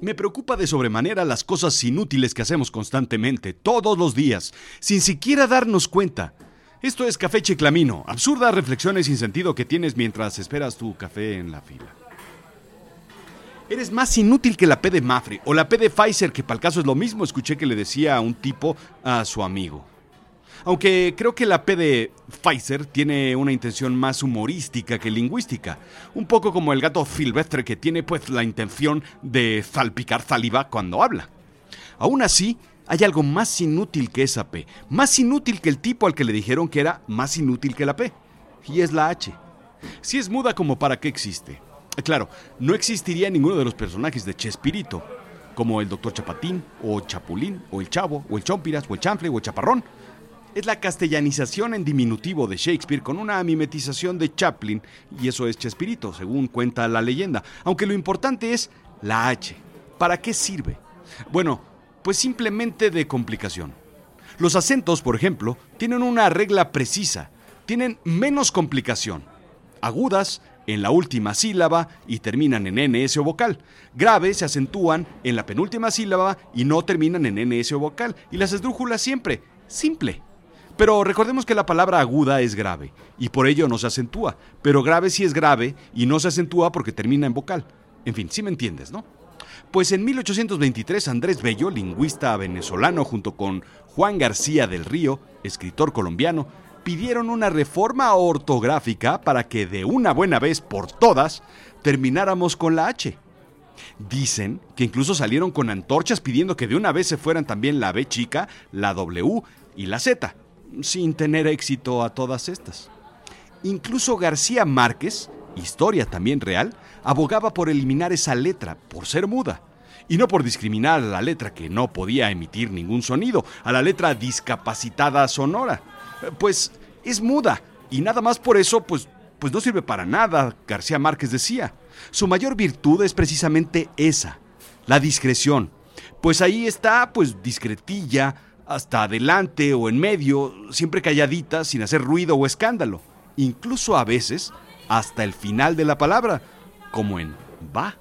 Me preocupa de sobremanera las cosas inútiles que hacemos constantemente, todos los días, sin siquiera darnos cuenta. Esto es Café Chiclamino, absurdas reflexiones sin sentido que tienes mientras esperas tu café en la fila. Eres más inútil que la P de Mafre o la P de Pfizer, que para el caso es lo mismo, escuché que le decía a un tipo a su amigo. Aunque creo que la P de Pfizer tiene una intención más humorística que lingüística, un poco como el gato silvestre que tiene pues la intención de salpicar saliva cuando habla. Aún así, hay algo más inútil que esa P, más inútil que el tipo al que le dijeron que era más inútil que la P, y es la H. Si es muda como para qué existe. Claro, no existiría ninguno de los personajes de Chespirito, como el Doctor Chapatín, o Chapulín, o el Chavo, o el Chompiras, o el Chanfle, o el Chaparrón es la castellanización en diminutivo de Shakespeare con una mimetización de Chaplin, y eso es Chespirito, según cuenta la leyenda. Aunque lo importante es la H. ¿Para qué sirve? Bueno, pues simplemente de complicación. Los acentos, por ejemplo, tienen una regla precisa, tienen menos complicación. Agudas en la última sílaba y terminan en NS o vocal. Graves se acentúan en la penúltima sílaba y no terminan en NS o vocal. Y las esdrújulas siempre, simple. Pero recordemos que la palabra aguda es grave y por ello no se acentúa, pero grave sí es grave y no se acentúa porque termina en vocal. En fin, sí me entiendes, ¿no? Pues en 1823 Andrés Bello, lingüista venezolano, junto con Juan García del Río, escritor colombiano, pidieron una reforma ortográfica para que de una buena vez por todas termináramos con la H. Dicen que incluso salieron con antorchas pidiendo que de una vez se fueran también la B chica, la W y la Z sin tener éxito a todas estas. Incluso García Márquez, historia también real, abogaba por eliminar esa letra, por ser muda. Y no por discriminar a la letra que no podía emitir ningún sonido, a la letra discapacitada sonora. Pues es muda, y nada más por eso, pues, pues no sirve para nada, García Márquez decía. Su mayor virtud es precisamente esa, la discreción. Pues ahí está, pues discretilla, hasta adelante o en medio, siempre calladita, sin hacer ruido o escándalo, incluso a veces hasta el final de la palabra, como en va.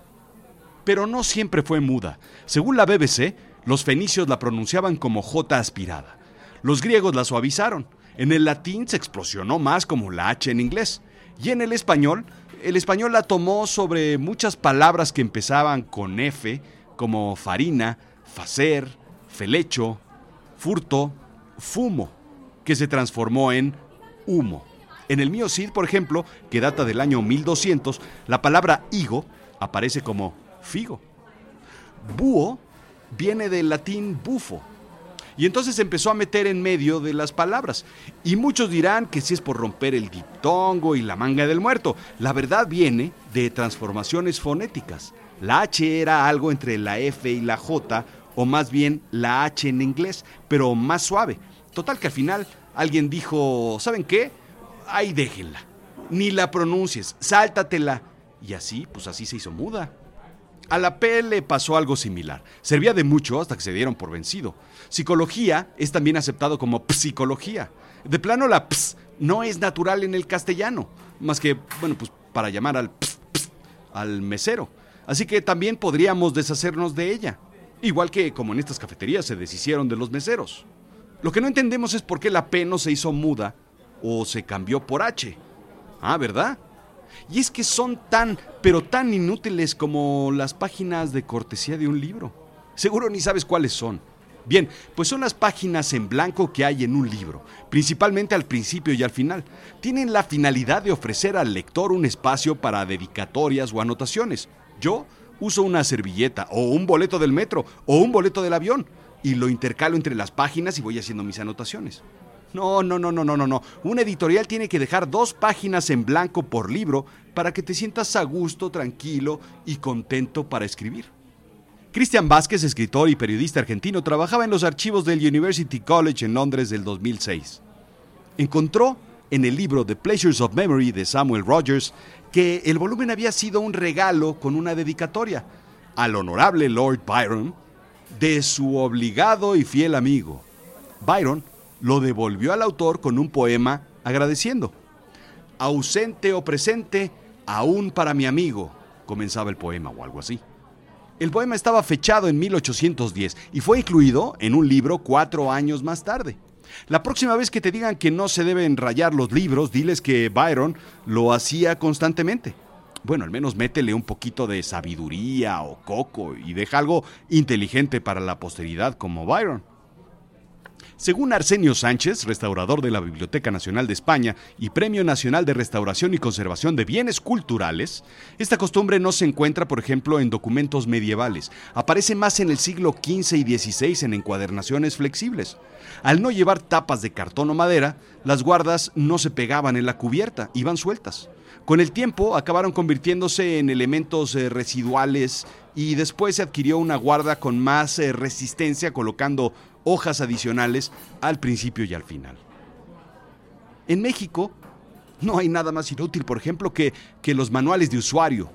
Pero no siempre fue muda. Según la BBC, los fenicios la pronunciaban como J aspirada. Los griegos la suavizaron. En el latín se explosionó más como la H en inglés. Y en el español, el español la tomó sobre muchas palabras que empezaban con F, como farina, facer, felecho, furto, fumo, que se transformó en humo. En el mío Cid, por ejemplo, que data del año 1200, la palabra higo aparece como figo. Búho viene del latín bufo. Y entonces se empezó a meter en medio de las palabras. Y muchos dirán que si es por romper el diptongo y la manga del muerto. La verdad viene de transformaciones fonéticas. La H era algo entre la F y la J o más bien la H en inglés, pero más suave. Total que al final alguien dijo, ¿saben qué? Ahí déjenla. Ni la pronuncies, sáltatela. Y así, pues así se hizo muda. A la P le pasó algo similar. Servía de mucho hasta que se dieron por vencido. Psicología es también aceptado como psicología. De plano la ps no es natural en el castellano, más que, bueno, pues para llamar al ps, al mesero. Así que también podríamos deshacernos de ella. Igual que como en estas cafeterías se deshicieron de los meseros. Lo que no entendemos es por qué la P no se hizo muda o se cambió por H. Ah, ¿verdad? Y es que son tan, pero tan inútiles como las páginas de cortesía de un libro. Seguro ni sabes cuáles son. Bien, pues son las páginas en blanco que hay en un libro, principalmente al principio y al final. Tienen la finalidad de ofrecer al lector un espacio para dedicatorias o anotaciones. Yo uso una servilleta o un boleto del metro o un boleto del avión y lo intercalo entre las páginas y voy haciendo mis anotaciones. No, no, no, no, no, no, no. Un editorial tiene que dejar dos páginas en blanco por libro para que te sientas a gusto, tranquilo y contento para escribir. Cristian Vázquez, escritor y periodista argentino, trabajaba en los archivos del University College en Londres del 2006. Encontró en el libro The Pleasures of Memory de Samuel Rogers que el volumen había sido un regalo con una dedicatoria al honorable Lord Byron de su obligado y fiel amigo. Byron lo devolvió al autor con un poema agradeciendo. Ausente o presente, aún para mi amigo, comenzaba el poema o algo así. El poema estaba fechado en 1810 y fue incluido en un libro cuatro años más tarde. La próxima vez que te digan que no se deben rayar los libros, diles que Byron lo hacía constantemente. Bueno, al menos métele un poquito de sabiduría o coco y deja algo inteligente para la posteridad como Byron. Según Arsenio Sánchez, restaurador de la Biblioteca Nacional de España y Premio Nacional de Restauración y Conservación de Bienes Culturales, esta costumbre no se encuentra, por ejemplo, en documentos medievales. Aparece más en el siglo XV y XVI en encuadernaciones flexibles. Al no llevar tapas de cartón o madera, las guardas no se pegaban en la cubierta, iban sueltas. Con el tiempo acabaron convirtiéndose en elementos eh, residuales y después se adquirió una guarda con más eh, resistencia colocando hojas adicionales al principio y al final. En México no hay nada más inútil, por ejemplo, que, que los manuales de usuario.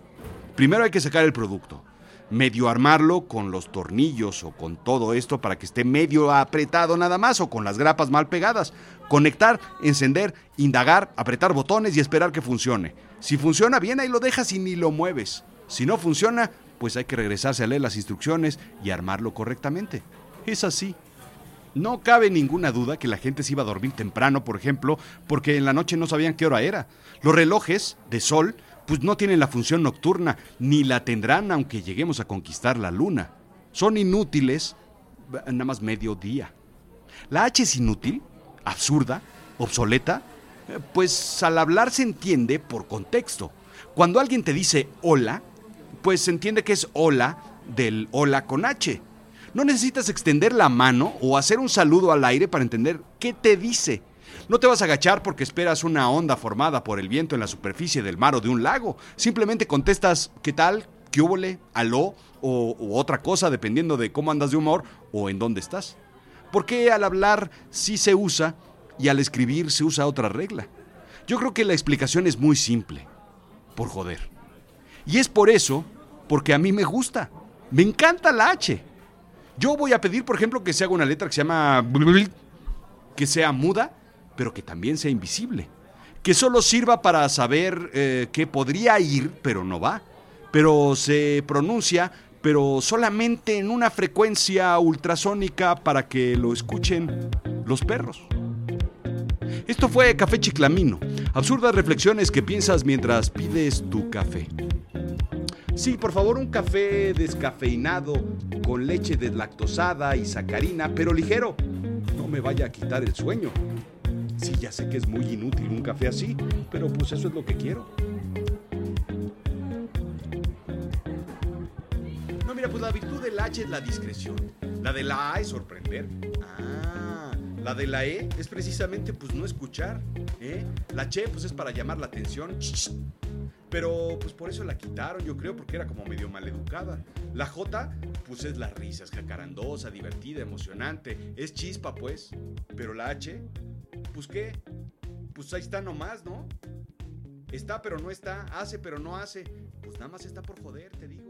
Primero hay que sacar el producto, medio armarlo con los tornillos o con todo esto para que esté medio apretado nada más o con las grapas mal pegadas. Conectar, encender, indagar, apretar botones y esperar que funcione. Si funciona bien, ahí lo dejas y ni lo mueves. Si no funciona, pues hay que regresarse a leer las instrucciones y armarlo correctamente. Es así. No cabe ninguna duda que la gente se iba a dormir temprano, por ejemplo, porque en la noche no sabían qué hora era. Los relojes de sol, pues no tienen la función nocturna, ni la tendrán aunque lleguemos a conquistar la luna. Son inútiles nada más medio día. La H es inútil, absurda, obsoleta, pues al hablar se entiende por contexto. Cuando alguien te dice hola, pues se entiende que es hola del hola con H. No necesitas extender la mano o hacer un saludo al aire para entender qué te dice. No te vas a agachar porque esperas una onda formada por el viento en la superficie del mar o de un lago. Simplemente contestas ¿qué tal? ¿Qué húbole? ¿Aló? O, otra cosa dependiendo de cómo andas de humor o en dónde estás. Porque al hablar sí se usa y al escribir se usa otra regla. Yo creo que la explicación es muy simple. Por joder. Y es por eso, porque a mí me gusta. Me encanta la H. Yo voy a pedir, por ejemplo, que se haga una letra que se llama... que sea muda, pero que también sea invisible. Que solo sirva para saber eh, que podría ir, pero no va. Pero se pronuncia, pero solamente en una frecuencia ultrasónica para que lo escuchen los perros. Esto fue Café Chiclamino. Absurdas reflexiones que piensas mientras pides tu café. Sí, por favor, un café descafeinado con leche deslactosada y sacarina, pero ligero. No me vaya a quitar el sueño. Sí, ya sé que es muy inútil un café así, pero pues eso es lo que quiero. No, mira, pues la virtud del H es la discreción. La de la A es sorprender. Ah, la de la E es precisamente pues no escuchar. ¿eh? La Che pues es para llamar la atención. Pero pues por eso la quitaron, yo creo, porque era como medio maleducada. La J, pues es la risa, es jacarandosa, divertida, emocionante, es chispa, pues. Pero la H, pues qué, pues ahí está nomás, ¿no? Está pero no está, hace pero no hace. Pues nada más está por joder, te digo.